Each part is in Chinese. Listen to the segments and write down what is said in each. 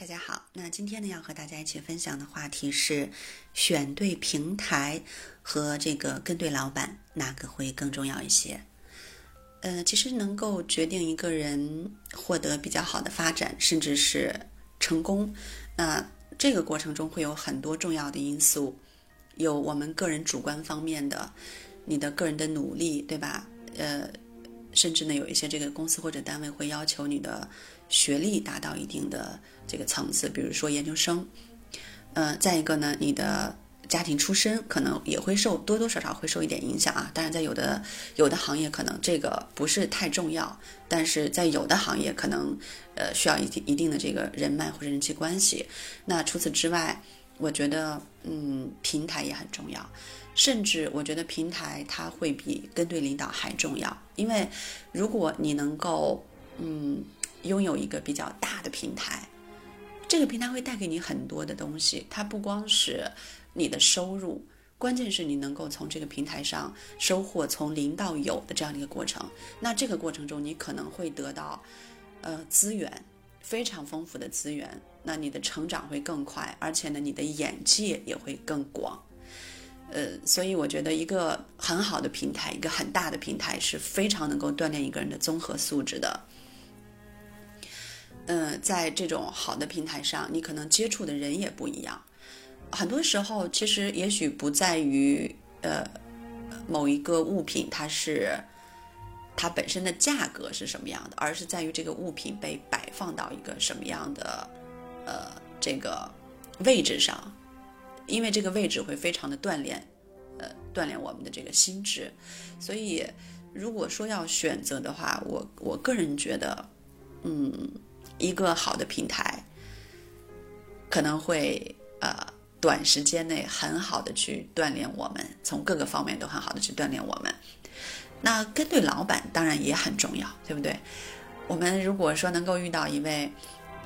大家好，那今天呢要和大家一起分享的话题是选对平台和这个跟对老板哪个会更重要一些？呃，其实能够决定一个人获得比较好的发展，甚至是成功，那这个过程中会有很多重要的因素，有我们个人主观方面的，你的个人的努力，对吧？呃，甚至呢有一些这个公司或者单位会要求你的。学历达到一定的这个层次，比如说研究生，呃，再一个呢，你的家庭出身可能也会受多多少少会受一点影响啊。当然，在有的有的行业可能这个不是太重要，但是在有的行业可能呃需要一定一定的这个人脉或者人际关系。那除此之外，我觉得嗯，平台也很重要，甚至我觉得平台它会比跟对领导还重要，因为如果你能够嗯。拥有一个比较大的平台，这个平台会带给你很多的东西。它不光是你的收入，关键是你能够从这个平台上收获从零到有的这样的一个过程。那这个过程中，你可能会得到呃资源非常丰富的资源，那你的成长会更快，而且呢，你的眼界也会更广。呃，所以我觉得一个很好的平台，一个很大的平台是非常能够锻炼一个人的综合素质的。嗯，在这种好的平台上，你可能接触的人也不一样。很多时候，其实也许不在于呃某一个物品它是它本身的价格是什么样的，而是在于这个物品被摆放到一个什么样的呃这个位置上，因为这个位置会非常的锻炼呃锻炼我们的这个心智。所以，如果说要选择的话，我我个人觉得，嗯。一个好的平台，可能会呃短时间内很好的去锻炼我们，从各个方面都很好的去锻炼我们。那跟对老板当然也很重要，对不对？我们如果说能够遇到一位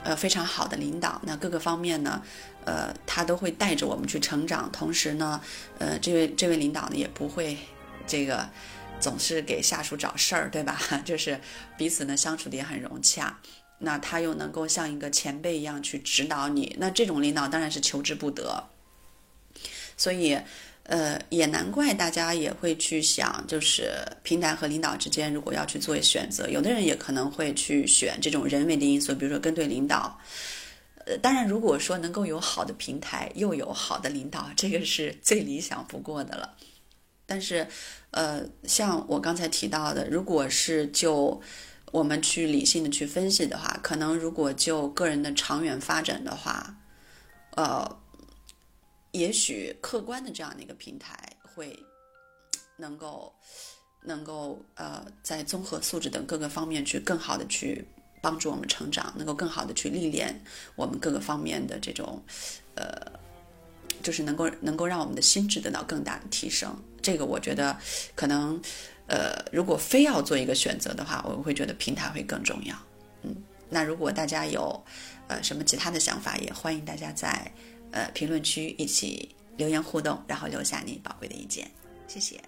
呃非常好的领导，那各个方面呢，呃他都会带着我们去成长，同时呢，呃这位这位领导呢也不会这个总是给下属找事儿，对吧？就是彼此呢相处的也很融洽。那他又能够像一个前辈一样去指导你，那这种领导当然是求之不得。所以，呃，也难怪大家也会去想，就是平台和领导之间，如果要去做选择，有的人也可能会去选这种人为的因素，比如说跟对领导。呃，当然，如果说能够有好的平台，又有好的领导，这个是最理想不过的了。但是，呃，像我刚才提到的，如果是就我们去理性的去分析的话，可能如果就个人的长远发展的话，呃，也许客观的这样的一个平台会能够能够呃，在综合素质等各个方面去更好的去帮助我们成长，能够更好的去历练我们各个方面的这种呃，就是能够能够让我们的心智得到更大的提升。这个我觉得可能。呃，如果非要做一个选择的话，我会觉得平台会更重要。嗯，那如果大家有呃什么其他的想法，也欢迎大家在呃评论区一起留言互动，然后留下你宝贵的意见。谢谢。